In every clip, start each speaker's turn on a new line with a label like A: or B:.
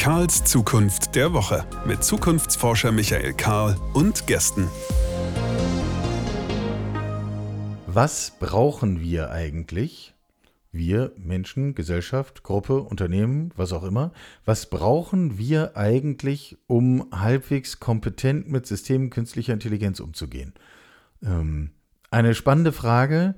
A: Karls Zukunft der Woche mit Zukunftsforscher Michael Karl und Gästen.
B: Was brauchen wir eigentlich? Wir, Menschen, Gesellschaft, Gruppe, Unternehmen, was auch immer. Was brauchen wir eigentlich, um halbwegs kompetent mit Systemen künstlicher Intelligenz umzugehen? Ähm, eine spannende Frage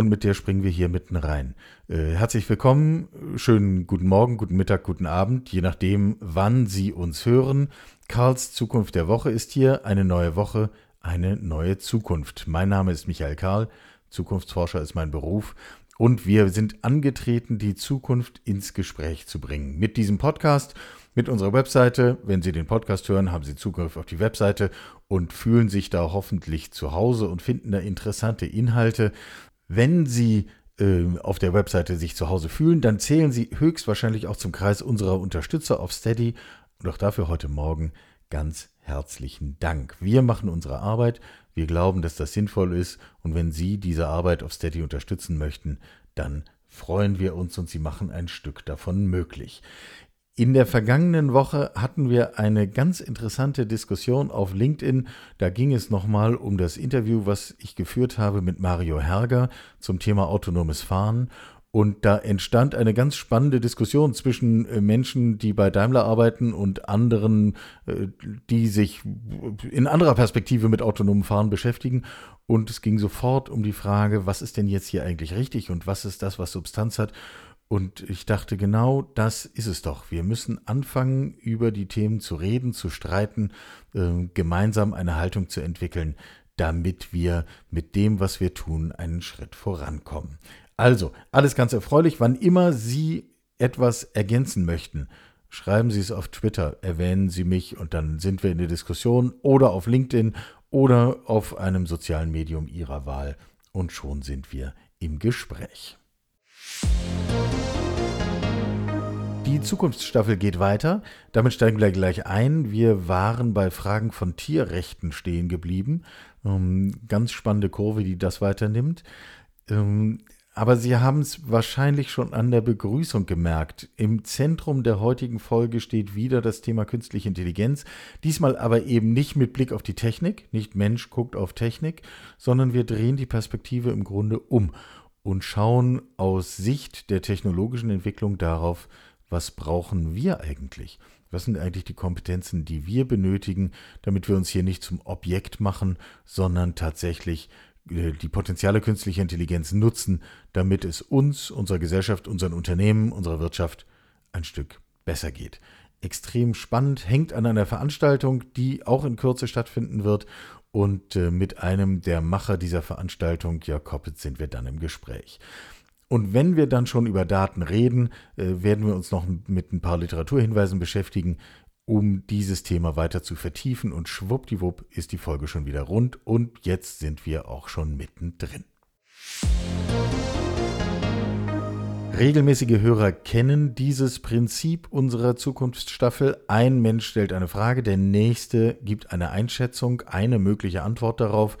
B: und mit der springen wir hier mitten rein. Äh, herzlich willkommen, schönen guten Morgen, guten Mittag, guten Abend, je nachdem, wann Sie uns hören. Karls Zukunft der Woche ist hier, eine neue Woche, eine neue Zukunft. Mein Name ist Michael Karl, Zukunftsforscher ist mein Beruf und wir sind angetreten, die Zukunft ins Gespräch zu bringen. Mit diesem Podcast, mit unserer Webseite. Wenn Sie den Podcast hören, haben Sie Zugriff auf die Webseite und fühlen sich da hoffentlich zu Hause und finden da interessante Inhalte. Wenn Sie äh, auf der Webseite sich zu Hause fühlen, dann zählen Sie höchstwahrscheinlich auch zum Kreis unserer Unterstützer auf Steady. Und auch dafür heute Morgen ganz herzlichen Dank. Wir machen unsere Arbeit. Wir glauben, dass das sinnvoll ist. Und wenn Sie diese Arbeit auf Steady unterstützen möchten, dann freuen wir uns und Sie machen ein Stück davon möglich. In der vergangenen Woche hatten wir eine ganz interessante Diskussion auf LinkedIn. Da ging es nochmal um das Interview, was ich geführt habe mit Mario Herger zum Thema autonomes Fahren. Und da entstand eine ganz spannende Diskussion zwischen äh, Menschen, die bei Daimler arbeiten und anderen, äh, die sich in anderer Perspektive mit autonomem Fahren beschäftigen. Und es ging sofort um die Frage, was ist denn jetzt hier eigentlich richtig und was ist das, was Substanz hat. Und ich dachte, genau das ist es doch. Wir müssen anfangen, über die Themen zu reden, zu streiten, äh, gemeinsam eine Haltung zu entwickeln, damit wir mit dem, was wir tun, einen Schritt vorankommen. Also, alles ganz erfreulich. Wann immer Sie etwas ergänzen möchten, schreiben Sie es auf Twitter, erwähnen Sie mich und dann sind wir in der Diskussion oder auf LinkedIn oder auf einem sozialen Medium Ihrer Wahl und schon sind wir im Gespräch. Die Zukunftsstaffel geht weiter. Damit steigen wir gleich ein. Wir waren bei Fragen von Tierrechten stehen geblieben. Ähm, ganz spannende Kurve, die das weiternimmt. Ähm, aber Sie haben es wahrscheinlich schon an der Begrüßung gemerkt. Im Zentrum der heutigen Folge steht wieder das Thema künstliche Intelligenz. Diesmal aber eben nicht mit Blick auf die Technik, nicht Mensch guckt auf Technik, sondern wir drehen die Perspektive im Grunde um und schauen aus Sicht der technologischen Entwicklung darauf, was brauchen wir eigentlich? Was sind eigentlich die Kompetenzen, die wir benötigen, damit wir uns hier nicht zum Objekt machen, sondern tatsächlich äh, die Potenziale künstlicher Intelligenz nutzen, damit es uns, unserer Gesellschaft, unseren Unternehmen, unserer Wirtschaft ein Stück besser geht. Extrem spannend, hängt an einer Veranstaltung, die auch in Kürze stattfinden wird. Und äh, mit einem der Macher dieser Veranstaltung, Jörg Koppitz, sind wir dann im Gespräch. Und wenn wir dann schon über Daten reden, äh, werden wir uns noch mit ein paar Literaturhinweisen beschäftigen, um dieses Thema weiter zu vertiefen. Und schwuppdiwupp ist die Folge schon wieder rund und jetzt sind wir auch schon mittendrin. Regelmäßige Hörer kennen dieses Prinzip unserer Zukunftsstaffel. Ein Mensch stellt eine Frage, der nächste gibt eine Einschätzung, eine mögliche Antwort darauf.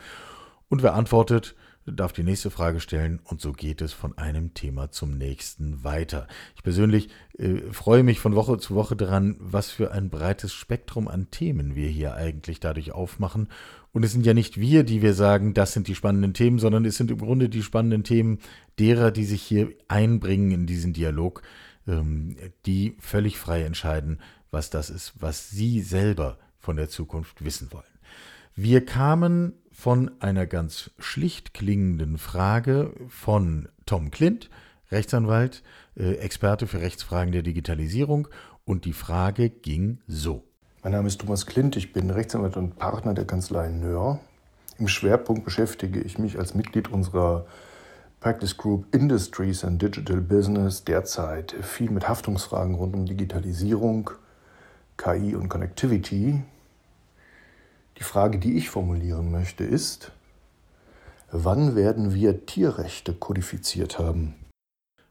B: Und wer antwortet, darf die nächste Frage stellen und so geht es von einem Thema zum nächsten weiter. Ich persönlich äh, freue mich von Woche zu Woche daran, was für ein breites Spektrum an Themen wir hier eigentlich dadurch aufmachen. Und es sind ja nicht wir, die wir sagen, das sind die spannenden Themen, sondern es sind im Grunde die spannenden Themen derer, die sich hier einbringen in diesen Dialog, ähm, die völlig frei entscheiden, was das ist, was sie selber von der Zukunft wissen wollen. Wir kamen von einer ganz schlicht klingenden Frage von Tom Klint, Rechtsanwalt, äh, Experte für Rechtsfragen der Digitalisierung. Und die Frage ging so.
C: Mein Name ist Thomas Klint, ich bin Rechtsanwalt und Partner der Kanzlei Nöhr. Im Schwerpunkt beschäftige ich mich als Mitglied unserer Practice Group Industries and Digital Business derzeit viel mit Haftungsfragen rund um Digitalisierung, KI und Connectivity. Die Frage, die ich formulieren möchte, ist, wann werden wir Tierrechte kodifiziert haben?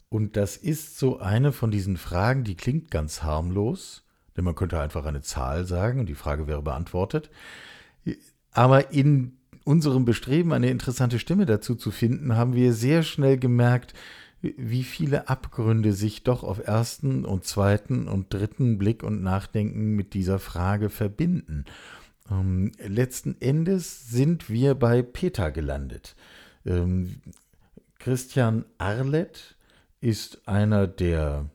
B: Und das ist so eine von diesen Fragen, die klingt ganz harmlos, denn man könnte einfach eine Zahl sagen und die Frage wäre beantwortet. Aber in unserem Bestreben, eine interessante Stimme dazu zu finden, haben wir sehr schnell gemerkt, wie viele Abgründe sich doch auf ersten und zweiten und dritten Blick und Nachdenken mit dieser Frage verbinden. Ähm, letzten Endes sind wir bei Peter gelandet. Ähm, Christian Arlet ist einer der,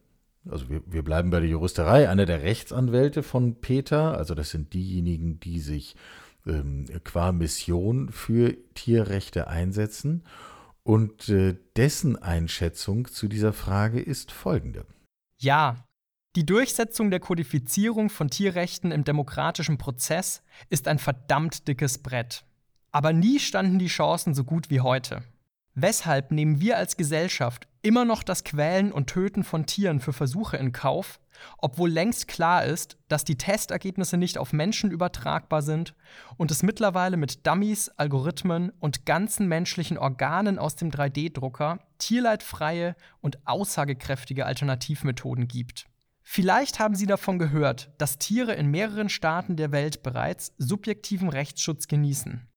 B: also wir, wir bleiben bei der Juristerei, einer der Rechtsanwälte von Peter. Also das sind diejenigen, die sich ähm, qua Mission für Tierrechte einsetzen. Und äh, dessen Einschätzung zu dieser Frage ist folgende.
D: Ja, die Durchsetzung der Kodifizierung von Tierrechten im demokratischen Prozess ist ein verdammt dickes Brett. Aber nie standen die Chancen so gut wie heute. Weshalb nehmen wir als Gesellschaft immer noch das Quälen und Töten von Tieren für Versuche in Kauf, obwohl längst klar ist, dass die Testergebnisse nicht auf Menschen übertragbar sind und es mittlerweile mit Dummies, Algorithmen und ganzen menschlichen Organen aus dem 3D-Drucker tierleidfreie und aussagekräftige Alternativmethoden gibt. Vielleicht haben Sie davon gehört, dass Tiere in mehreren Staaten der Welt bereits subjektiven Rechtsschutz genießen.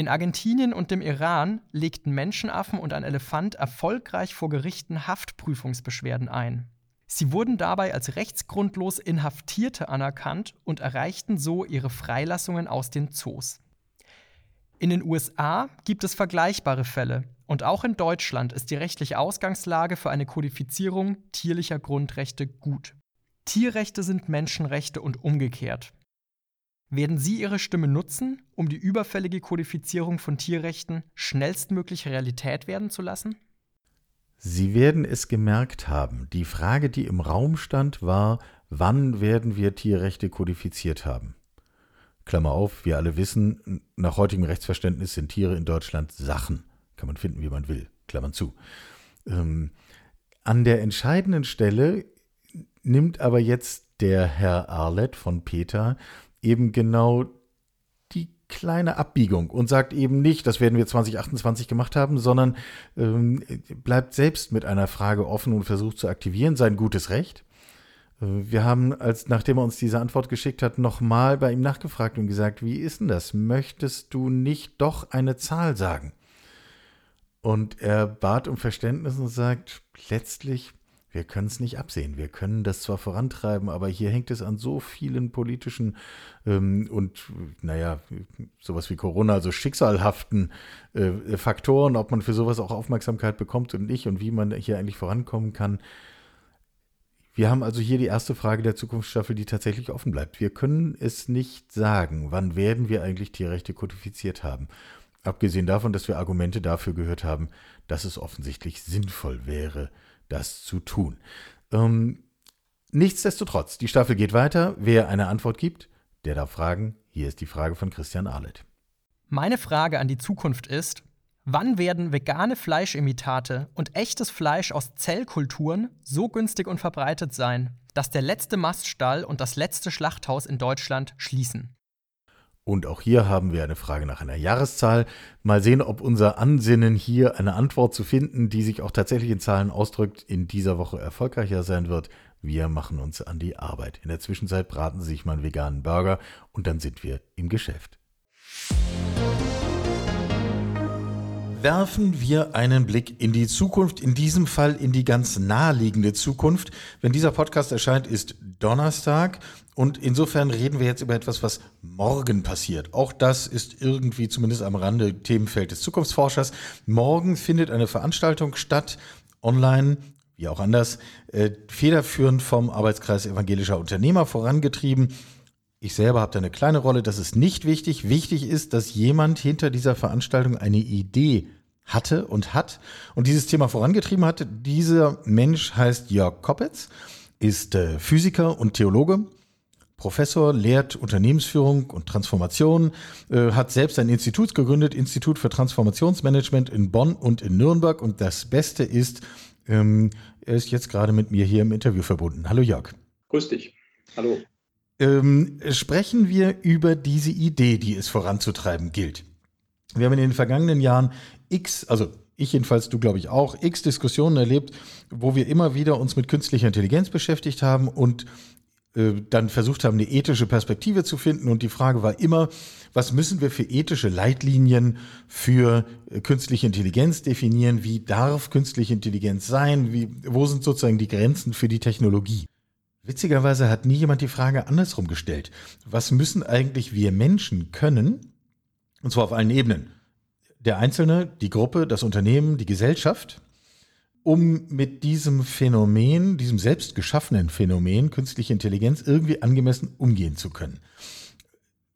D: In Argentinien und dem Iran legten Menschenaffen und ein Elefant erfolgreich vor Gerichten Haftprüfungsbeschwerden ein. Sie wurden dabei als rechtsgrundlos Inhaftierte anerkannt und erreichten so ihre Freilassungen aus den Zoos. In den USA gibt es vergleichbare Fälle und auch in Deutschland ist die rechtliche Ausgangslage für eine Kodifizierung tierlicher Grundrechte gut. Tierrechte sind Menschenrechte und umgekehrt. Werden Sie Ihre Stimme nutzen, um die überfällige Kodifizierung von Tierrechten schnellstmöglich Realität werden zu lassen?
B: Sie werden es gemerkt haben. Die Frage, die im Raum stand, war, wann werden wir Tierrechte kodifiziert haben? Klammer auf, wir alle wissen, nach heutigem Rechtsverständnis sind Tiere in Deutschland Sachen. Kann man finden, wie man will. Klammern zu. Ähm, an der entscheidenden Stelle nimmt aber jetzt der Herr Arlett von Peter eben genau die kleine Abbiegung und sagt eben nicht, das werden wir 2028 gemacht haben, sondern ähm, bleibt selbst mit einer Frage offen und versucht zu aktivieren, sein gutes Recht. Äh, wir haben, als nachdem er uns diese Antwort geschickt hat, nochmal bei ihm nachgefragt und gesagt, wie ist denn das? Möchtest du nicht doch eine Zahl sagen? Und er bat um Verständnis und sagt, letztlich wir können es nicht absehen. Wir können das zwar vorantreiben, aber hier hängt es an so vielen politischen ähm, und, naja, sowas wie Corona, also schicksalhaften äh, Faktoren, ob man für sowas auch Aufmerksamkeit bekommt und nicht und wie man hier eigentlich vorankommen kann. Wir haben also hier die erste Frage der Zukunftsstaffel, die tatsächlich offen bleibt. Wir können es nicht sagen, wann werden wir eigentlich Tierrechte kodifiziert haben. Abgesehen davon, dass wir Argumente dafür gehört haben, dass es offensichtlich sinnvoll wäre, das zu tun. Ähm, nichtsdestotrotz, die Staffel geht weiter. Wer eine Antwort gibt, der darf fragen. Hier ist die Frage von Christian Arlett.
D: Meine Frage an die Zukunft ist, wann werden vegane Fleischimitate und echtes Fleisch aus Zellkulturen so günstig und verbreitet sein, dass der letzte Maststall und das letzte Schlachthaus in Deutschland schließen?
B: Und auch hier haben wir eine Frage nach einer Jahreszahl. Mal sehen, ob unser Ansinnen hier eine Antwort zu finden, die sich auch tatsächlich in Zahlen ausdrückt, in dieser Woche erfolgreicher sein wird. Wir machen uns an die Arbeit. In der Zwischenzeit braten Sie sich mal einen veganen Burger und dann sind wir im Geschäft. werfen wir einen Blick in die Zukunft, in diesem Fall in die ganz naheliegende Zukunft. Wenn dieser Podcast erscheint, ist Donnerstag und insofern reden wir jetzt über etwas, was morgen passiert. Auch das ist irgendwie zumindest am Rande Themenfeld des Zukunftsforschers. Morgen findet eine Veranstaltung statt, online wie auch anders, äh, federführend vom Arbeitskreis evangelischer Unternehmer vorangetrieben. Ich selber habe da eine kleine Rolle, das ist nicht wichtig. Wichtig ist, dass jemand hinter dieser Veranstaltung eine Idee hatte und hat und dieses Thema vorangetrieben hat. Dieser Mensch heißt Jörg Koppetz, ist äh, Physiker und Theologe, Professor, lehrt Unternehmensführung und Transformation, äh, hat selbst ein Institut gegründet, Institut für Transformationsmanagement in Bonn und in Nürnberg. Und das Beste ist, ähm, er ist jetzt gerade mit mir hier im Interview verbunden. Hallo Jörg.
E: Grüß dich. Hallo
B: ähm, sprechen wir über diese Idee, die es voranzutreiben gilt. Wir haben in den vergangenen Jahren x, also ich jedenfalls, du glaube ich auch, x Diskussionen erlebt, wo wir immer wieder uns mit künstlicher Intelligenz beschäftigt haben und äh, dann versucht haben, eine ethische Perspektive zu finden. Und die Frage war immer, was müssen wir für ethische Leitlinien für äh, künstliche Intelligenz definieren? Wie darf künstliche Intelligenz sein? Wie, wo sind sozusagen die Grenzen für die Technologie? Witzigerweise hat nie jemand die Frage andersrum gestellt. Was müssen eigentlich wir Menschen können? Und zwar auf allen Ebenen. Der Einzelne, die Gruppe, das Unternehmen, die Gesellschaft um mit diesem Phänomen, diesem selbst geschaffenen Phänomen künstliche Intelligenz irgendwie angemessen umgehen zu können.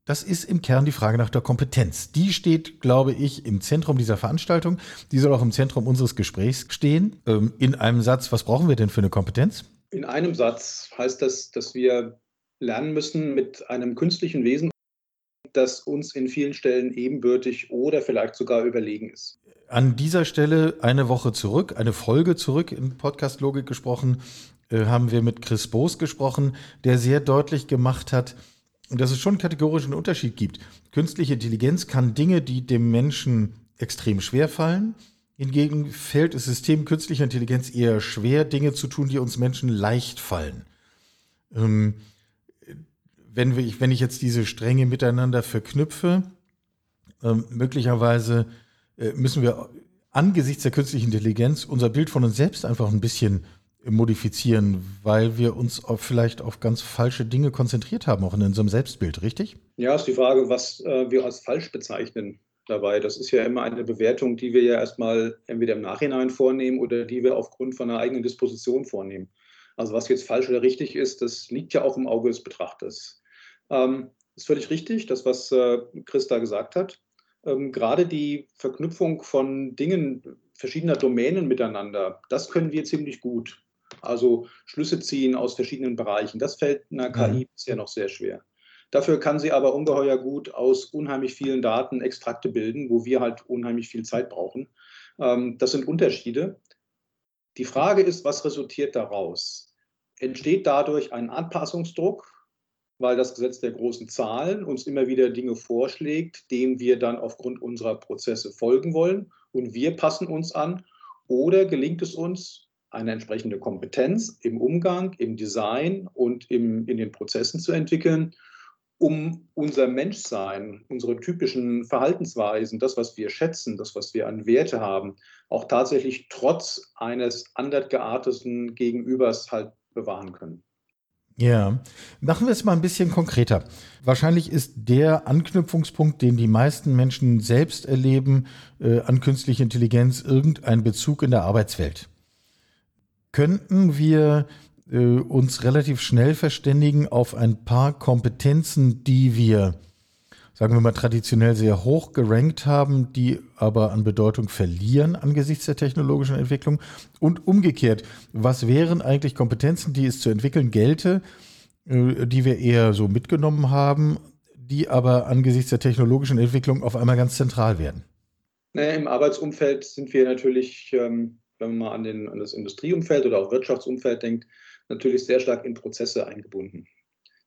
B: Das ist im Kern die Frage nach der Kompetenz. Die steht, glaube ich, im Zentrum dieser Veranstaltung. Die soll auch im Zentrum unseres Gesprächs stehen. Ähm, in einem Satz, was brauchen wir denn für eine Kompetenz?
E: In einem Satz heißt das, dass wir lernen müssen, mit einem künstlichen Wesen, das uns in vielen Stellen ebenbürtig oder vielleicht sogar überlegen ist
B: an dieser Stelle eine Woche zurück, eine Folge zurück in Podcast Logik gesprochen, äh, haben wir mit Chris Boos gesprochen, der sehr deutlich gemacht hat, dass es schon einen kategorischen Unterschied gibt. Künstliche Intelligenz kann Dinge, die dem Menschen extrem schwer fallen. Hingegen fällt es System künstlicher Intelligenz eher schwer, Dinge zu tun, die uns Menschen leicht fallen. Ähm, wenn, wir, wenn ich jetzt diese Stränge miteinander verknüpfe, ähm, möglicherweise äh, müssen wir angesichts der künstlichen Intelligenz unser Bild von uns selbst einfach ein bisschen modifizieren, weil wir uns auf, vielleicht auf ganz falsche Dinge konzentriert haben, auch in unserem Selbstbild, richtig?
E: Ja, ist die Frage, was äh, wir als falsch bezeichnen dabei. Das ist ja immer eine Bewertung, die wir ja erstmal entweder im Nachhinein vornehmen oder die wir aufgrund von einer eigenen Disposition vornehmen. Also was jetzt falsch oder richtig ist, das liegt ja auch im Auge des Betrachters. Ähm, ist völlig richtig, das, was äh, Chris da gesagt hat ähm, gerade die Verknüpfung von Dingen verschiedener Domänen miteinander, das können wir ziemlich gut. Also Schlüsse ziehen aus verschiedenen Bereichen, das fällt einer KI mhm. bisher noch sehr schwer. Dafür kann sie aber ungeheuer gut aus unheimlich vielen Daten Extrakte bilden, wo wir halt unheimlich viel Zeit brauchen. Ähm, das sind Unterschiede. Die Frage ist, was resultiert daraus? Entsteht dadurch ein Anpassungsdruck weil das Gesetz der großen Zahlen uns immer wieder Dinge vorschlägt, denen wir dann aufgrund unserer Prozesse folgen wollen und wir passen uns an. Oder gelingt es uns, eine entsprechende Kompetenz im Umgang, im Design und im, in den Prozessen zu entwickeln, um unser Menschsein, unsere typischen Verhaltensweisen, das, was wir schätzen, das, was wir an Werte haben, auch tatsächlich trotz eines anders gearteten Gegenübers halt bewahren können.
B: Ja, machen wir es mal ein bisschen konkreter. Wahrscheinlich ist der Anknüpfungspunkt, den die meisten Menschen selbst erleben, äh, an künstliche Intelligenz irgendein Bezug in der Arbeitswelt. Könnten wir äh, uns relativ schnell verständigen auf ein paar Kompetenzen, die wir sagen wir mal, traditionell sehr hoch gerankt haben, die aber an Bedeutung verlieren angesichts der technologischen Entwicklung? Und umgekehrt, was wären eigentlich Kompetenzen, die es zu entwickeln gelte, äh, die wir eher so mitgenommen haben, die aber angesichts der technologischen Entwicklung auf einmal ganz zentral werden?
E: Naja, Im Arbeitsumfeld sind wir natürlich, ähm, wenn man mal an, den, an das Industrieumfeld oder auch Wirtschaftsumfeld denkt, natürlich sehr stark in Prozesse eingebunden.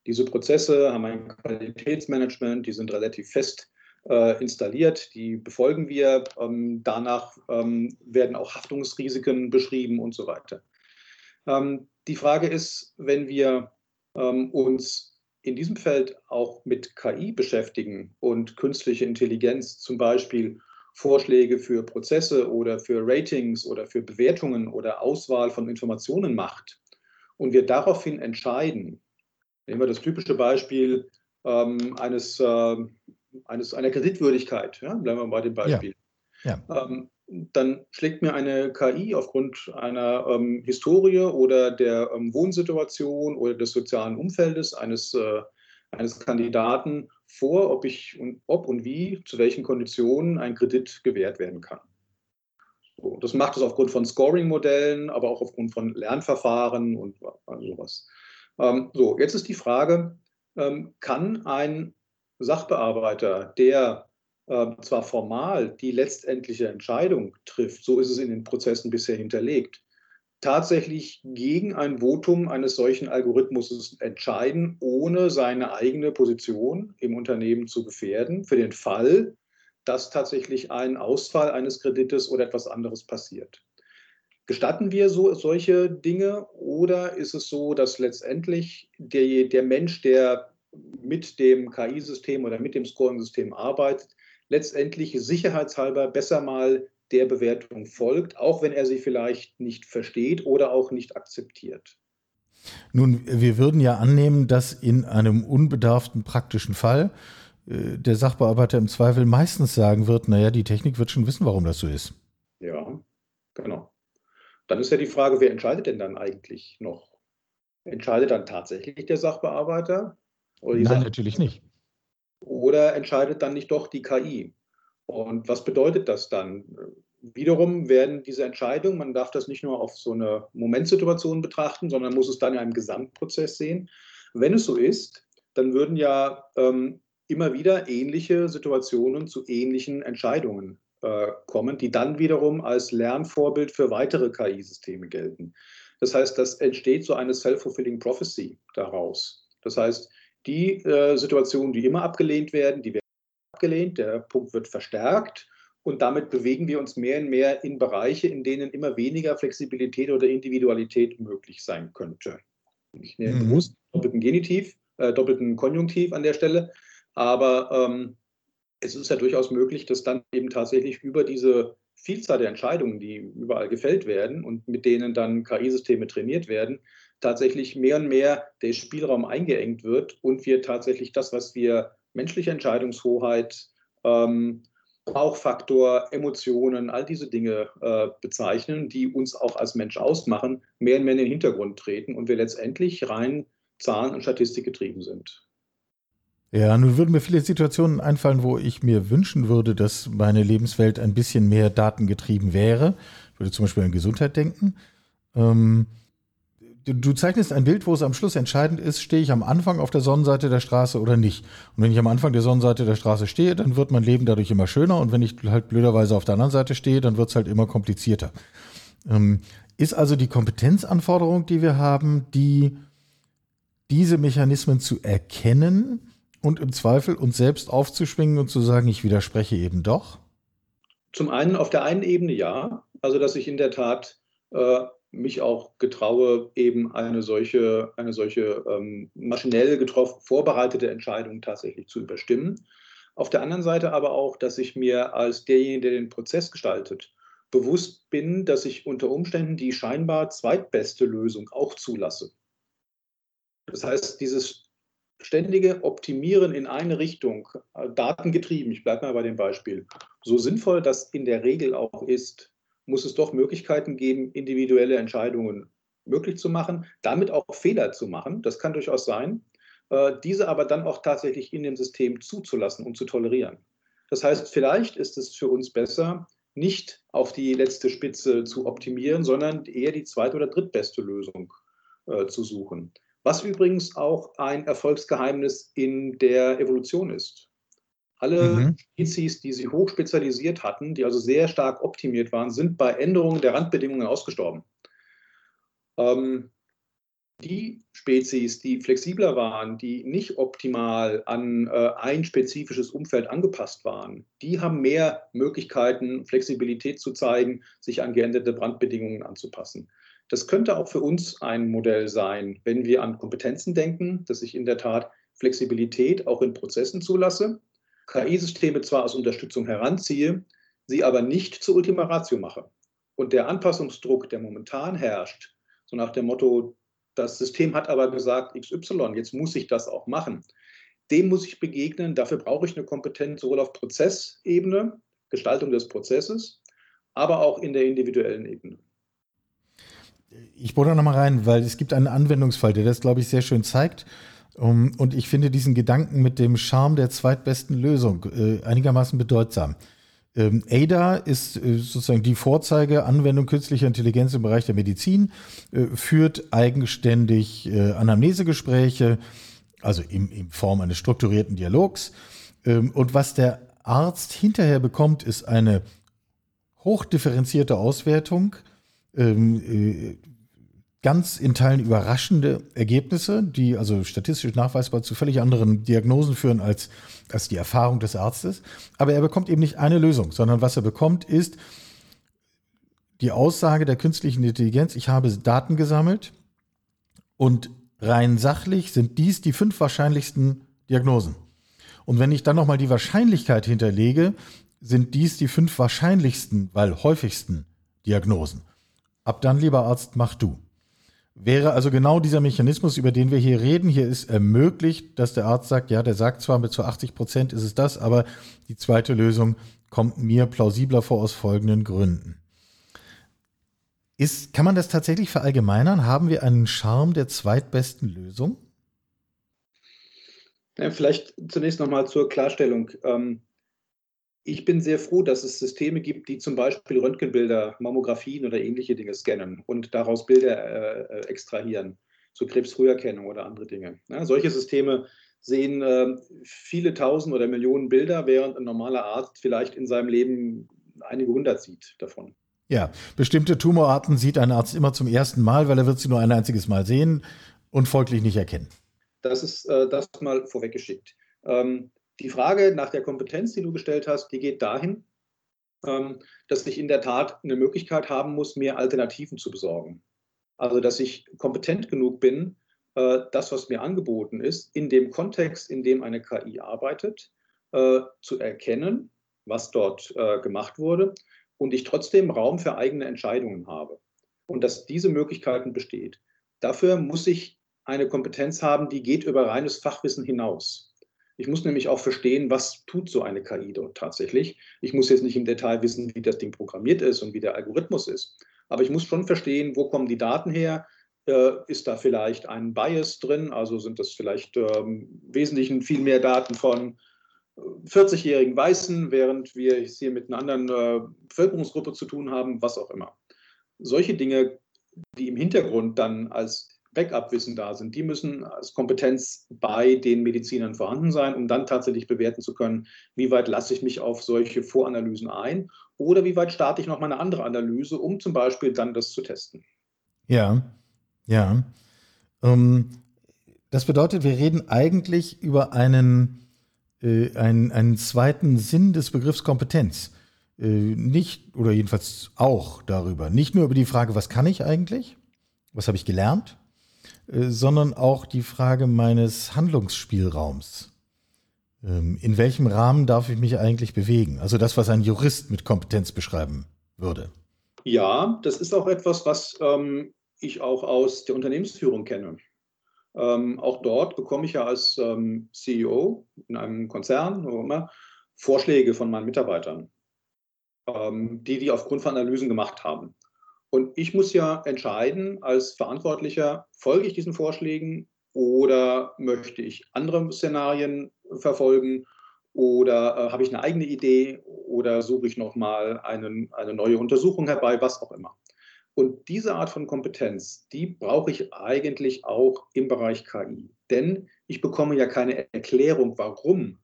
E: Diese Prozesse haben ein Qualitätsmanagement, die sind relativ fest äh, installiert, die befolgen wir. Ähm, danach ähm, werden auch Haftungsrisiken beschrieben und so weiter. Ähm, die Frage ist, wenn wir ähm, uns in diesem Feld auch mit KI beschäftigen und künstliche Intelligenz zum Beispiel Vorschläge für Prozesse oder für Ratings oder für Bewertungen oder Auswahl von Informationen macht und wir daraufhin entscheiden, Nehmen wir das typische Beispiel ähm, eines, äh, eines, einer Kreditwürdigkeit. Ja? Bleiben wir bei dem Beispiel. Ja. Ja. Ähm, dann schlägt mir eine KI aufgrund einer ähm, Historie oder der ähm, Wohnsituation oder des sozialen Umfeldes eines, äh, eines Kandidaten vor, ob ich und ob und wie, zu welchen Konditionen ein Kredit gewährt werden kann. So, das macht es aufgrund von Scoring-Modellen, aber auch aufgrund von Lernverfahren und sowas. Ähm, so, jetzt ist die Frage, ähm, kann ein Sachbearbeiter, der äh, zwar formal die letztendliche Entscheidung trifft, so ist es in den Prozessen bisher hinterlegt, tatsächlich gegen ein Votum eines solchen Algorithmus entscheiden, ohne seine eigene Position im Unternehmen zu gefährden, für den Fall, dass tatsächlich ein Ausfall eines Kredites oder etwas anderes passiert. Gestatten wir so, solche Dinge oder ist es so, dass letztendlich der, der Mensch, der mit dem KI-System oder mit dem Scoring-System arbeitet, letztendlich sicherheitshalber besser mal der Bewertung folgt, auch wenn er sie vielleicht nicht versteht oder auch nicht akzeptiert.
B: Nun, wir würden ja annehmen, dass in einem unbedarften praktischen Fall äh, der Sachbearbeiter im Zweifel meistens sagen wird, naja, die Technik wird schon wissen, warum das so ist.
E: Ja, genau. Dann ist ja die Frage, wer entscheidet denn dann eigentlich noch? Entscheidet dann tatsächlich der Sachbearbeiter?
B: Nein, Sach natürlich nicht.
E: Oder entscheidet dann nicht doch die KI? Und was bedeutet das dann? Wiederum werden diese Entscheidungen, man darf das nicht nur auf so eine Momentsituation betrachten, sondern muss es dann in einem Gesamtprozess sehen. Wenn es so ist, dann würden ja ähm, immer wieder ähnliche Situationen zu ähnlichen Entscheidungen äh, kommen, die dann wiederum als Lernvorbild für weitere KI-Systeme gelten. Das heißt, das entsteht so eine self-fulfilling prophecy daraus. Das heißt, die äh, Situationen, die immer abgelehnt werden, die werden abgelehnt, der Punkt wird verstärkt und damit bewegen wir uns mehr und mehr in Bereiche, in denen immer weniger Flexibilität oder Individualität möglich sein könnte. Ich nehme mhm. bewusst doppelten Genitiv, äh, doppelten Konjunktiv an der Stelle, aber ähm, es ist ja durchaus möglich, dass dann eben tatsächlich über diese Vielzahl der Entscheidungen, die überall gefällt werden und mit denen dann KI-Systeme trainiert werden, tatsächlich mehr und mehr der Spielraum eingeengt wird und wir tatsächlich das, was wir menschliche Entscheidungshoheit, ähm, Bauchfaktor, Emotionen, all diese Dinge äh, bezeichnen, die uns auch als Mensch ausmachen, mehr und mehr in den Hintergrund treten und wir letztendlich rein Zahlen- und Statistik getrieben sind.
B: Ja, nun würden mir viele Situationen einfallen, wo ich mir wünschen würde, dass meine Lebenswelt ein bisschen mehr datengetrieben wäre. Ich würde zum Beispiel an Gesundheit denken. Ähm, du zeichnest ein Bild, wo es am Schluss entscheidend ist, stehe ich am Anfang auf der Sonnenseite der Straße oder nicht. Und wenn ich am Anfang der Sonnenseite der Straße stehe, dann wird mein Leben dadurch immer schöner. Und wenn ich halt blöderweise auf der anderen Seite stehe, dann wird es halt immer komplizierter. Ähm, ist also die Kompetenzanforderung, die wir haben, die diese Mechanismen zu erkennen und im Zweifel uns selbst aufzuschwingen und zu sagen, ich widerspreche eben doch?
E: Zum einen auf der einen Ebene ja, also dass ich in der Tat äh, mich auch getraue, eben eine solche, eine solche ähm, maschinell getroffen, vorbereitete Entscheidung tatsächlich zu überstimmen. Auf der anderen Seite aber auch, dass ich mir als derjenige, der den Prozess gestaltet, bewusst bin, dass ich unter Umständen die scheinbar zweitbeste Lösung auch zulasse. Das heißt, dieses ständige Optimieren in eine Richtung, äh, datengetrieben, ich bleibe mal bei dem Beispiel, so sinnvoll das in der Regel auch ist, muss es doch Möglichkeiten geben, individuelle Entscheidungen möglich zu machen, damit auch Fehler zu machen. Das kann durchaus sein. Äh, diese aber dann auch tatsächlich in dem System zuzulassen und zu tolerieren. Das heißt, vielleicht ist es für uns besser, nicht auf die letzte Spitze zu optimieren, sondern eher die zweite oder drittbeste Lösung äh, zu suchen. Was übrigens auch ein Erfolgsgeheimnis in der Evolution ist. Alle mhm. Spezies, die sich hochspezialisiert hatten, die also sehr stark optimiert waren, sind bei Änderungen der Randbedingungen ausgestorben. Ähm, die Spezies, die flexibler waren, die nicht optimal an äh, ein spezifisches Umfeld angepasst waren, die haben mehr Möglichkeiten, Flexibilität zu zeigen, sich an geänderte Brandbedingungen anzupassen. Das könnte auch für uns ein Modell sein, wenn wir an Kompetenzen denken, dass ich in der Tat Flexibilität auch in Prozessen zulasse, KI-Systeme zwar als Unterstützung heranziehe, sie aber nicht zur Ultima Ratio mache. Und der Anpassungsdruck, der momentan herrscht, so nach dem Motto, das System hat aber gesagt XY, jetzt muss ich das auch machen, dem muss ich begegnen. Dafür brauche ich eine Kompetenz sowohl auf Prozessebene, Gestaltung des Prozesses, aber auch in der individuellen Ebene.
B: Ich bohre da nochmal rein, weil es gibt einen Anwendungsfall, der das, glaube ich, sehr schön zeigt. Um, und ich finde diesen Gedanken mit dem Charme der zweitbesten Lösung äh, einigermaßen bedeutsam. Ähm, ADA ist äh, sozusagen die Vorzeigeanwendung künstlicher Intelligenz im Bereich der Medizin, äh, führt eigenständig äh, Anamnesegespräche, also in, in, Form eines strukturierten Dialogs. Ähm, und was der Arzt hinterher bekommt, ist eine hochdifferenzierte Auswertung ähm, äh, ganz in Teilen überraschende Ergebnisse, die also statistisch nachweisbar zu völlig anderen Diagnosen führen als, als die Erfahrung des Arztes. Aber er bekommt eben nicht eine Lösung, sondern was er bekommt ist die Aussage der künstlichen Intelligenz, ich habe Daten gesammelt und rein sachlich sind dies die fünf wahrscheinlichsten Diagnosen. Und wenn ich dann nochmal die Wahrscheinlichkeit hinterlege, sind dies die fünf wahrscheinlichsten, weil häufigsten Diagnosen. Ab dann, lieber Arzt, mach du. Wäre also genau dieser Mechanismus, über den wir hier reden, hier ist ermöglicht, dass der Arzt sagt, ja, der sagt zwar mit zu 80 Prozent ist es das, aber die zweite Lösung kommt mir plausibler vor aus folgenden Gründen. Ist, kann man das tatsächlich verallgemeinern? Haben wir einen Charme der zweitbesten Lösung?
E: Ja, vielleicht zunächst nochmal zur Klarstellung. Ähm, ich bin sehr froh, dass es Systeme gibt, die zum Beispiel Röntgenbilder, Mammografien oder ähnliche Dinge scannen und daraus Bilder äh, äh extrahieren, zur Krebsfrüherkennung oder andere Dinge. Ja, solche Systeme sehen äh, viele tausend oder Millionen Bilder, während ein normaler Arzt vielleicht in seinem Leben einige hundert sieht davon.
B: Ja, bestimmte Tumorarten sieht ein Arzt immer zum ersten Mal, weil er wird sie nur ein einziges Mal sehen und folglich nicht erkennen.
E: Das ist äh, das mal vorweggeschickt. Ähm, die Frage nach der Kompetenz, die du gestellt hast, die geht dahin, ähm, dass ich in der Tat eine Möglichkeit haben muss, mir Alternativen zu besorgen. Also, dass ich kompetent genug bin, äh, das, was mir angeboten ist, in dem Kontext, in dem eine KI arbeitet, äh, zu erkennen, was dort äh, gemacht wurde und ich trotzdem Raum für eigene Entscheidungen habe. Und dass diese Möglichkeiten besteht. Dafür muss ich eine Kompetenz haben, die geht über reines Fachwissen hinaus. Ich muss nämlich auch verstehen, was tut so eine KI dort tatsächlich. Ich muss jetzt nicht im Detail wissen, wie das Ding programmiert ist und wie der Algorithmus ist. Aber ich muss schon verstehen, wo kommen die Daten her? Äh, ist da vielleicht ein Bias drin? Also sind das vielleicht ähm, wesentlich viel mehr Daten von 40-jährigen Weißen, während wir es hier mit einer anderen äh, Bevölkerungsgruppe zu tun haben, was auch immer. Solche Dinge, die im Hintergrund dann als Backup-Wissen da sind, die müssen als Kompetenz bei den Medizinern vorhanden sein, um dann tatsächlich bewerten zu können, wie weit lasse ich mich auf solche Voranalysen ein oder wie weit starte ich noch mal eine andere Analyse, um zum Beispiel dann das zu testen.
B: Ja, ja. Ähm, das bedeutet, wir reden eigentlich über einen äh, einen, einen zweiten Sinn des Begriffs Kompetenz. Äh, nicht, oder jedenfalls auch darüber, nicht nur über die Frage, was kann ich eigentlich, was habe ich gelernt, sondern auch die Frage meines Handlungsspielraums. Ähm, in welchem Rahmen darf ich mich eigentlich bewegen? Also das, was ein Jurist mit Kompetenz beschreiben würde.
E: Ja, das ist auch etwas, was ähm, ich auch aus der Unternehmensführung kenne. Ähm, auch dort bekomme ich ja als ähm, CEO in einem Konzern oder immer Vorschläge von meinen Mitarbeitern, ähm, die die aufgrund von Analysen gemacht haben. Und ich muss ja entscheiden als Verantwortlicher, folge ich diesen Vorschlägen oder möchte ich andere Szenarien verfolgen oder äh, habe ich eine eigene Idee oder suche ich nochmal eine neue Untersuchung herbei, was auch immer. Und diese Art von Kompetenz, die brauche ich eigentlich auch im Bereich KI. Denn ich bekomme ja keine Erklärung, warum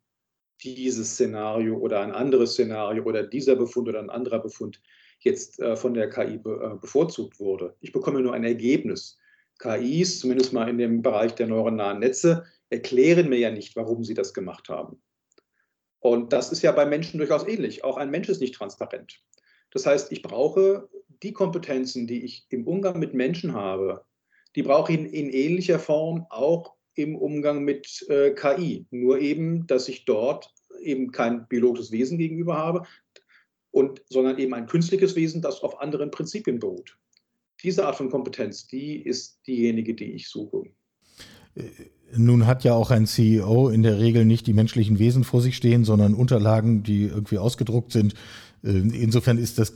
E: dieses Szenario oder ein anderes Szenario oder dieser Befund oder ein anderer Befund jetzt äh, von der KI be, äh, bevorzugt wurde. Ich bekomme nur ein Ergebnis. KIs, zumindest mal in dem Bereich der neuronalen Netze, erklären mir ja nicht, warum sie das gemacht haben. Und das ist ja bei Menschen durchaus ähnlich. Auch ein Mensch ist nicht transparent. Das heißt, ich brauche die Kompetenzen, die ich im Umgang mit Menschen habe, die brauche ich in, in ähnlicher Form auch im Umgang mit äh, KI. Nur eben, dass ich dort eben kein biologisches Wesen gegenüber habe, und, sondern eben ein künstliches Wesen, das auf anderen Prinzipien beruht. Diese Art von Kompetenz, die ist diejenige, die ich suche.
B: Äh, nun hat ja auch ein CEO in der Regel nicht die menschlichen Wesen vor sich stehen, sondern Unterlagen, die irgendwie ausgedruckt sind. Äh, insofern ist das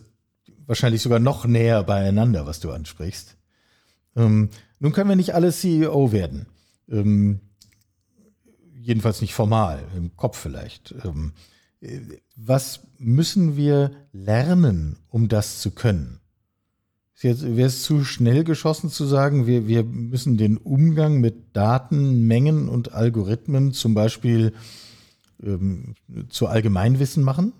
B: wahrscheinlich sogar noch näher beieinander, was du ansprichst. Ähm, nun können wir nicht alle CEO werden. Ähm, jedenfalls nicht formal, im Kopf vielleicht. Was müssen wir lernen, um das zu können? Wäre es zu schnell geschossen zu sagen, wir, wir müssen den Umgang mit Datenmengen und Algorithmen zum Beispiel ähm, zu Allgemeinwissen machen?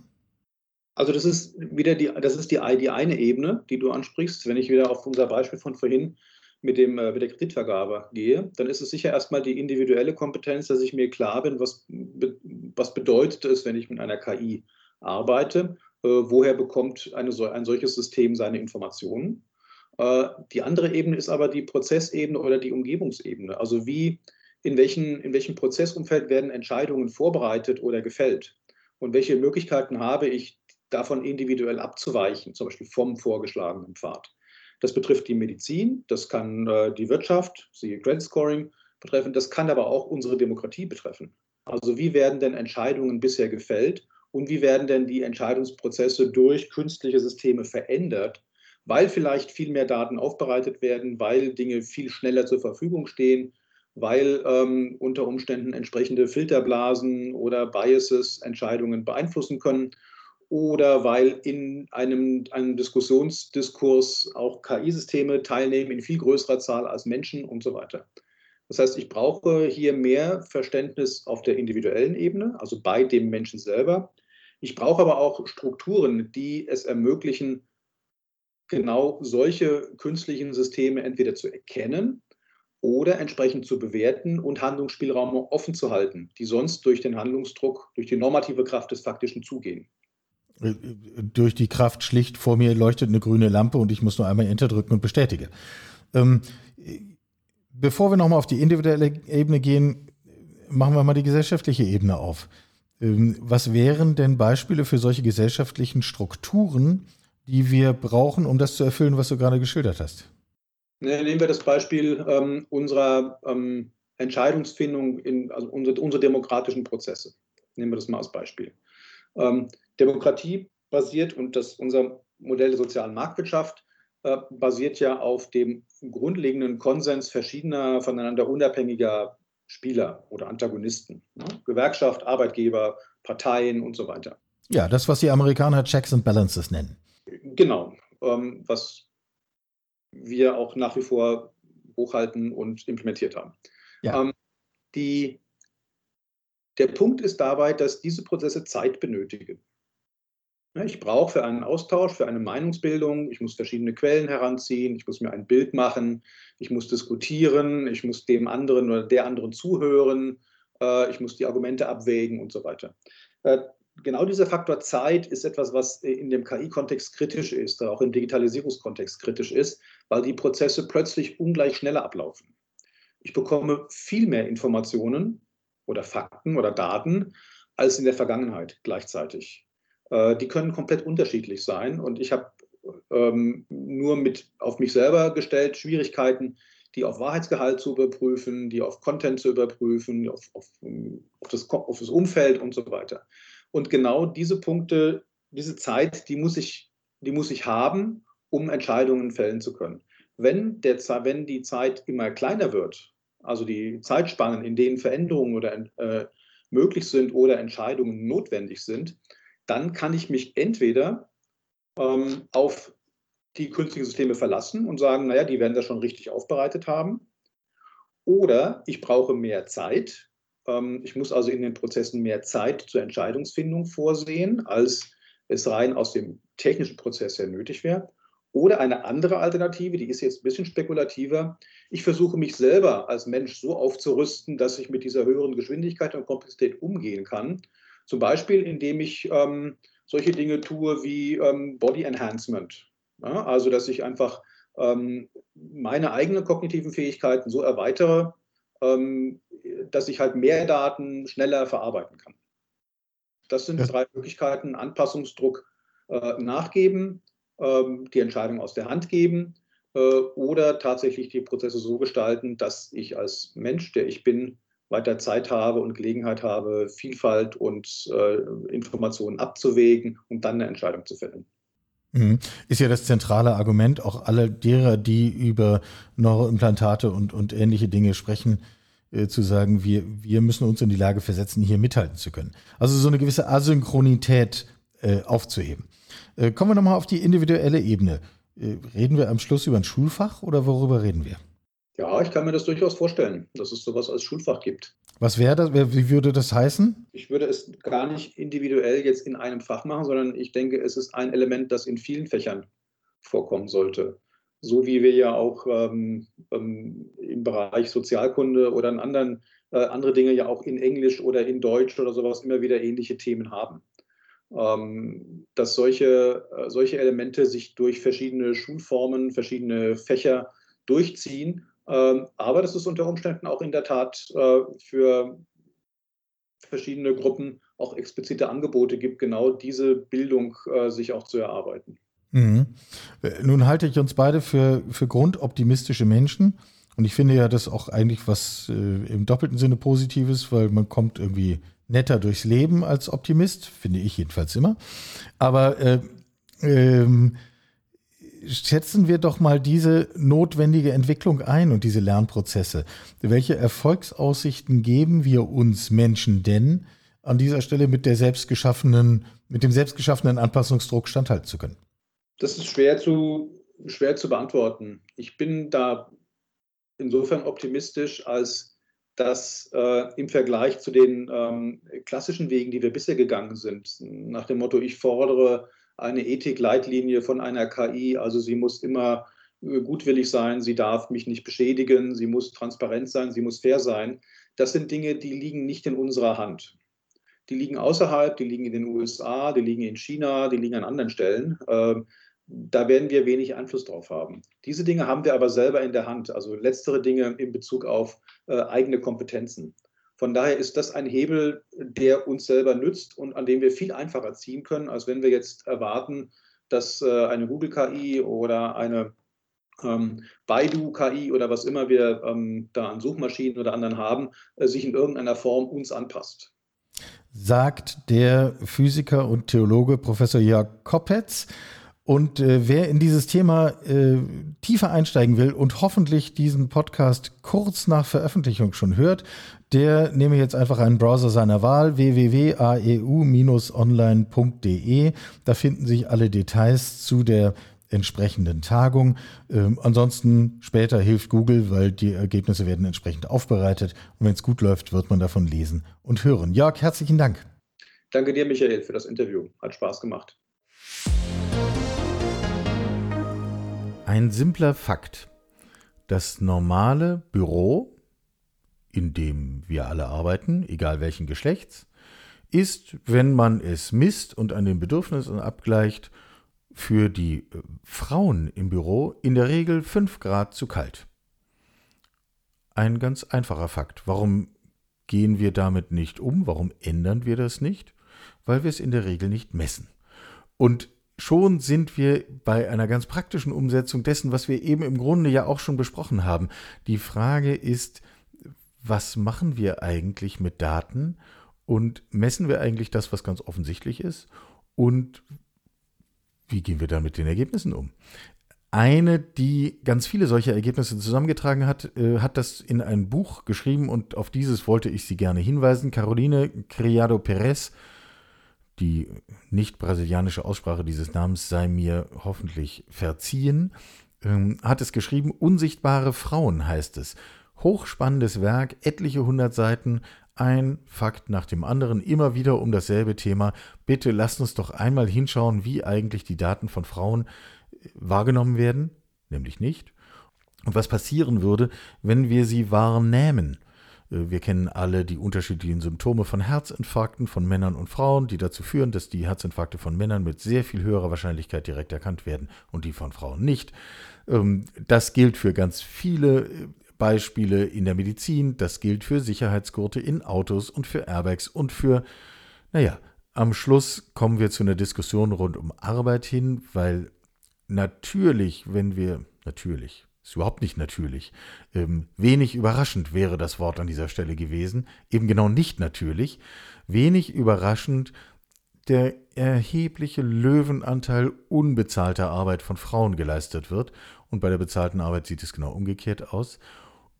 E: Also das ist wieder die, das ist die, die eine Ebene, die du ansprichst. Wenn ich wieder auf unser Beispiel von vorhin mit, dem, äh, mit der Kreditvergabe gehe, dann ist es sicher erstmal die individuelle Kompetenz, dass ich mir klar bin, was, was bedeutet es, wenn ich mit einer KI arbeite Äh, woher bekommt eine, ein solches System seine Informationen? Äh, die andere Ebene ist aber die Prozessebene oder die Umgebungsebene. Also wie, in welchem in welchem Prozessumfeld werden Entscheidungen vorbereitet oder gefällt? Und welche Möglichkeiten habe ich, davon individuell abzuweichen, zum Beispiel vom vorgeschlagenen Pfad? Das betrifft die Medizin, das kann äh, die Wirtschaft, siehe Credit Scoring betreffen, das kann aber auch unsere Demokratie betreffen. Also wie werden denn Entscheidungen bisher gefällt und wie werden denn die Entscheidungsprozesse durch künstliche Systeme verändert, weil vielleicht viel mehr Daten aufbereitet werden, weil Dinge viel schneller zur Verfügung stehen, weil ähm, unter Umständen entsprechende Filterblasen oder Biases Entscheidungen beeinflussen können oder weil in einem, einem Diskussionsdiskurs auch KI-Systeme teilnehmen in viel größerer Zahl als Menschen und so weiter. Das heißt, ich brauche hier mehr Verständnis auf der individuellen Ebene, also bei dem Menschen selber. Ich brauche aber auch Strukturen, die es ermöglichen, genau solche künstlichen Systeme entweder zu erkennen oder entsprechend zu bewerten und Handlungsspielraum offen zu halten, die sonst durch den Handlungsdruck, durch die normative Kraft des Faktischen zugehen.
B: Durch die Kraft schlicht vor mir leuchtet eine grüne Lampe und ich muss nur einmal Enter drücken und bestätige. Ähm, bevor wir nochmal auf die individuelle Ebene gehen, machen wir mal die gesellschaftliche Ebene auf. Ähm, was wären denn Beispiele für solche gesellschaftlichen Strukturen, die wir brauchen, um das zu erfüllen, was du gerade geschildert hast?
E: Nehmen wir das Beispiel ähm, unserer ähm, Entscheidungsfindung, in, also unsere, unsere, demokratischen Prozesse. Nehmen wir das mal als Beispiel. Ähm, Demokratie basiert und das, unser Modell der sozialen Marktwirtschaft äh, basiert ja auf dem grundlegenden Konsens verschiedener, voneinander unabhängiger Spieler oder Antagonisten. Ne? Gewerkschaft, Arbeitgeber, Parteien und so weiter.
B: Ja, das, was die Amerikaner Checks and Balances nennen.
E: Genau, ähm, was wir auch nach wie vor hochhalten und implementiert haben. Ja. Ähm, die, der Punkt ist dabei, dass diese Prozesse Zeit benötigen. Ich brauche für einen Austausch, für eine Meinungsbildung, ich muss verschiedene Quellen heranziehen, ich muss mir ein Bild machen, ich muss diskutieren, ich muss dem anderen oder der anderen zuhören, äh, ich muss die Argumente abwägen und so weiter. Äh, genau dieser Faktor Zeit ist etwas, was in dem KI-Kontext kritisch ist, auch im Digitalisierungskontext kritisch ist, weil die Prozesse plötzlich ungleich schneller ablaufen. Ich bekomme viel mehr Informationen oder Fakten oder Daten als in der Vergangenheit gleichzeitig. Äh, die können komplett unterschiedlich sein. Und ich habe ähm, nur mit auf mich selber gestellt Schwierigkeiten, die auf Wahrheitsgehalt zu überprüfen, die auf Content zu überprüfen, auf, auf, auf, das, auf das Umfeld und so weiter. Und genau diese Punkte, diese Zeit, die muss ich, die muss ich haben, um Entscheidungen fällen zu können. Wenn, der, wenn die Zeit immer kleiner wird, also die Zeitspannen, in denen Veränderungen oder, äh, möglich sind oder Entscheidungen notwendig sind, dann kann ich mich entweder ähm, auf die künstlichen Systeme verlassen und sagen, naja, die werden das schon richtig aufbereitet haben. Oder ich brauche mehr Zeit. Ähm, ich muss also in den Prozessen mehr Zeit zur Entscheidungsfindung vorsehen, als es rein aus dem technischen Prozess her nötig wäre. Oder eine andere Alternative, die ist jetzt ein bisschen spekulativer. Ich versuche mich selber als Mensch so aufzurüsten, dass ich mit dieser höheren Geschwindigkeit und Komplexität umgehen kann zum Beispiel, indem ich ähm, solche Dinge tue wie ähm, Body Enhancement. Ja? Also, dass ich einfach ähm, meine eigenen kognitiven Fähigkeiten so erweitere, ähm, dass ich halt mehr Daten schneller verarbeiten kann. Das sind ja. drei Möglichkeiten: Anpassungsdruck äh, nachgeben, ähm, die Entscheidung aus der Hand geben äh, oder tatsächlich die Prozesse so gestalten, dass ich als Mensch, der ich bin, weiter Zeit habe und Gelegenheit habe, Vielfalt und äh, Informationen abzuwägen und dann eine Entscheidung zu fällen.
B: Mhm. Ist ja das zentrale Argument, auch alle derer, die über Neuroimplantate und, und ähnliche Dinge sprechen, äh, zu sagen, wir, wir müssen uns in die Lage versetzen, hier mithalten zu können. Also so eine gewisse Asynchronität äh, aufzuheben. Äh, kommen wir nochmal auf die individuelle Ebene. Äh, reden wir am Schluss über ein Schulfach oder worüber reden wir?
E: Ja, ich kann mir das durchaus vorstellen, dass es sowas als Schulfach gibt.
B: Was wäre das? Wie würde das heißen?
E: Ich würde es gar nicht individuell jetzt in einem Fach machen, sondern ich denke, es ist ein Element, das in vielen Fächern vorkommen sollte. So wie wir ja auch ähm, ähm, im Bereich Sozialkunde oder in anderen äh, andere Dinge ja auch in Englisch oder in Deutsch oder sowas immer wieder ähnliche Themen haben. ähm, dass solche, äh, solche Elemente sich durch verschiedene Schulformen, verschiedene Fächer durchziehen. Ähm, aber dass es unter Umständen auch in der Tat äh, für verschiedene Gruppen auch explizite Angebote gibt, genau diese Bildung äh, sich auch zu erarbeiten.
B: Mhm. Nun halte ich uns beide für, für grundoptimistische Menschen. Und ich finde ja das auch eigentlich was äh, im doppelten Sinne Positives, weil man kommt irgendwie netter durchs Leben als Optimist, finde ich jedenfalls immer. Aber äh, ähm, schätzen wir doch mal diese notwendige Entwicklung ein und diese Lernprozesse. Welche Erfolgsaussichten geben wir uns Menschen denn, an dieser Stelle mit der selbstgeschaffenen, mit dem selbstgeschaffenen Anpassungsdruck standhalten zu können?
E: Das ist schwer zu, schwer zu beantworten. Ich bin da insofern optimistisch, als dass äh, im Vergleich zu den ähm, klassischen Wegen, die wir bisher gegangen sind, nach dem Motto, ich fordere eine Ethikleitlinie von einer KI, also sie muss immer äh, gutwillig sein, sie darf mich nicht beschädigen, sie muss transparent sein, sie muss fair sein. Das sind Dinge, die liegen nicht in unserer Hand. Die liegen außerhalb, die liegen in den USA, die liegen in China, die liegen an anderen Stellen. Ähm, da werden wir wenig Einfluss drauf haben. Diese Dinge haben wir aber selber in der Hand, also letztere Dinge in Bezug auf äh, eigene Kompetenzen. Von daher ist das ein Hebel, der uns selber nützt und an dem wir viel einfacher ziehen können, als wenn wir jetzt erwarten, dass äh, eine Google-KI oder eine ähm, Baidu-KI oder was immer wir ähm, da an Suchmaschinen oder anderen haben, äh, sich in irgendeiner Form uns anpasst.
B: Sagt der Physiker und Theologe Professor Jörg Koppetz. Und äh, wer in dieses Thema äh, tiefer einsteigen will und hoffentlich diesen Podcast kurz nach Veröffentlichung schon hört, der nehme jetzt einfach einen Browser seiner Wahl, www.aeu-online.de. Da finden sich alle Details zu der entsprechenden Tagung. Ähm, ansonsten später hilft Google, weil die Ergebnisse werden entsprechend aufbereitet. Und wenn es gut läuft, wird man davon lesen und hören. Jörg, herzlichen Dank.
E: Danke dir, Michael, für das Interview. Hat Spaß gemacht.
B: Ein simpler Fakt. Das normale Büro, in dem wir alle arbeiten, egal welchen Geschlechts, ist, wenn man es misst und an den Bedürfnissen abgleicht, für die äh, Frauen im Büro in der Regel 5 Grad zu kalt. Ein ganz einfacher Fakt. Warum gehen wir damit nicht um? Warum ändern wir das nicht? Weil wir es in der Regel nicht messen. Und schon sind wir bei einer ganz praktischen Umsetzung dessen, was wir eben im Grunde ja auch schon besprochen haben. Die Frage ist, was machen wir eigentlich mit Daten und messen wir eigentlich das, was ganz offensichtlich ist und wie gehen wir dann mit den Ergebnissen um? Eine, die ganz viele solcher Ergebnisse zusammengetragen hat, äh, hat das in ein Buch geschrieben und auf dieses wollte ich Sie gerne hinweisen. Caroline Criado Perez die nicht brasilianische Aussprache dieses Namens sei mir hoffentlich verziehen, ähm, hat es geschrieben, Unsichtbare Frauen heißt es. Hochspannendes Werk, etliche hundert Seiten, ein Fakt nach dem anderen, immer wieder um dasselbe Thema. Bitte lasst uns doch einmal hinschauen, wie eigentlich die Daten von Frauen äh, wahrgenommen werden, nämlich nicht. Und was passieren würde, wenn wir sie wahrnehmen. Äh, wir kennen alle die unterschiedlichen Symptome von Herzinfarkten von Männern und Frauen, die dazu führen, dass die Herzinfarkte von Männern mit sehr viel höherer Wahrscheinlichkeit direkt erkannt werden und die von Frauen nicht. Ähm, das gilt für ganz viele äh, Beispiele in der Medizin, das gilt für Sicherheitsgurte in Autos und für Airbags und für, naja, am Schluss kommen wir zu einer Diskussion rund um Arbeit hin, weil natürlich, wenn wir, natürlich, ist überhaupt nicht natürlich. Ähm, wenig überraschend wäre das Wort an dieser Stelle gewesen. Eben genau nicht natürlich. Wenig überraschend der erhebliche Löwenanteil unbezahlter Arbeit von Frauen geleistet wird. Und bei der bezahlten Arbeit sieht es genau umgekehrt aus.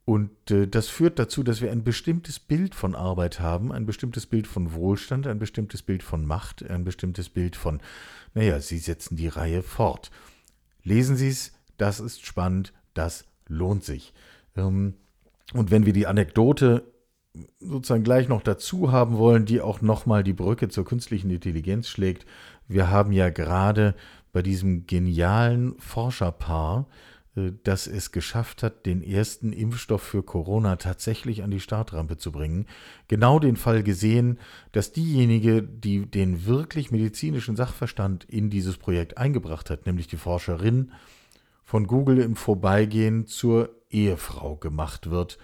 B: Und äh, das führt dazu, dass wir ein bestimmtes Bild von Arbeit haben, ein bestimmtes Bild von Wohlstand, ein bestimmtes Bild von Macht, ein bestimmtes Bild von, naja, Sie setzen die Reihe fort. Lesen Sie es, das ist spannend, das lohnt sich. Ähm, und wenn wir die Anekdote sozusagen gleich noch dazu haben wollen, die auch nochmal die Brücke zur künstlichen Intelligenz schlägt, wir haben ja gerade bei diesem genialen Forscherpaar äh, dass es geschafft hat, den ersten Impfstoff für Corona tatsächlich an die Startrampe zu bringen. Genau den Fall gesehen, dass diejenige, die den wirklich medizinischen Sachverstand in dieses Projekt eingebracht hat, nämlich die Forscherin, von Google im Vorbeigehen zur Ehefrau gemacht wird.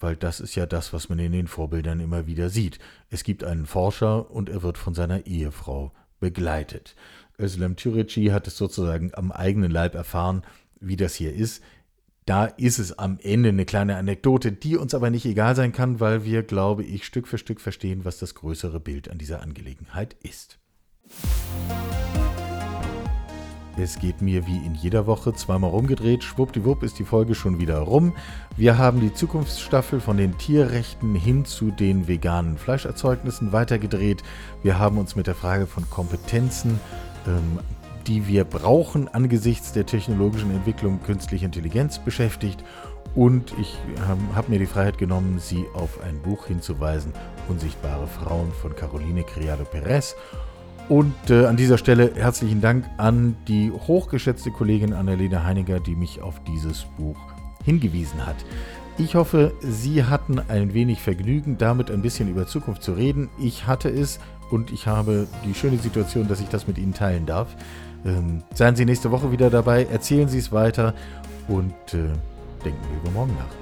B: Weil das ist ja das, was man in den Vorbildern immer wieder sieht. Es gibt einen Forscher und er wird von seiner Ehefrau begleitet. Özlem Türeci hat es sozusagen am eigenen Leib erfahren, wie das hier ist. Da ist es am Ende eine kleine Anekdote, die uns aber nicht egal sein kann, weil wir, glaube ich, Stück für Stück verstehen, was das größere Bild an dieser Angelegenheit ist. Es geht mir wie in jeder Woche zweimal rumgedreht. Schwuppdiwupp ist die Folge schon wieder rum. Wir haben die Zukunftsstaffel von den Tierrechten hin zu den veganen Fleischerzeugnissen weitergedreht. Wir haben uns mit der Frage von Kompetenzen ähm, die wir brauchen angesichts der technologischen Entwicklung künstliche Intelligenz beschäftigt. Und ich habe hab mir die Freiheit genommen, Sie auf ein Buch hinzuweisen, Unsichtbare Frauen von Caroline Criado Perez. Und äh, an dieser Stelle herzlichen Dank an die hochgeschätzte Kollegin Annalena Heiniger, die mich auf dieses Buch hingewiesen hat. Ich hoffe, Sie hatten ein wenig Vergnügen, damit ein bisschen über Zukunft zu reden. Ich hatte es und ich habe die schöne Situation, dass ich das mit Ihnen teilen darf. Ähm, seien Sie nächste Woche wieder dabei, erzählen Sie es weiter und äh, denken wir über morgen nach.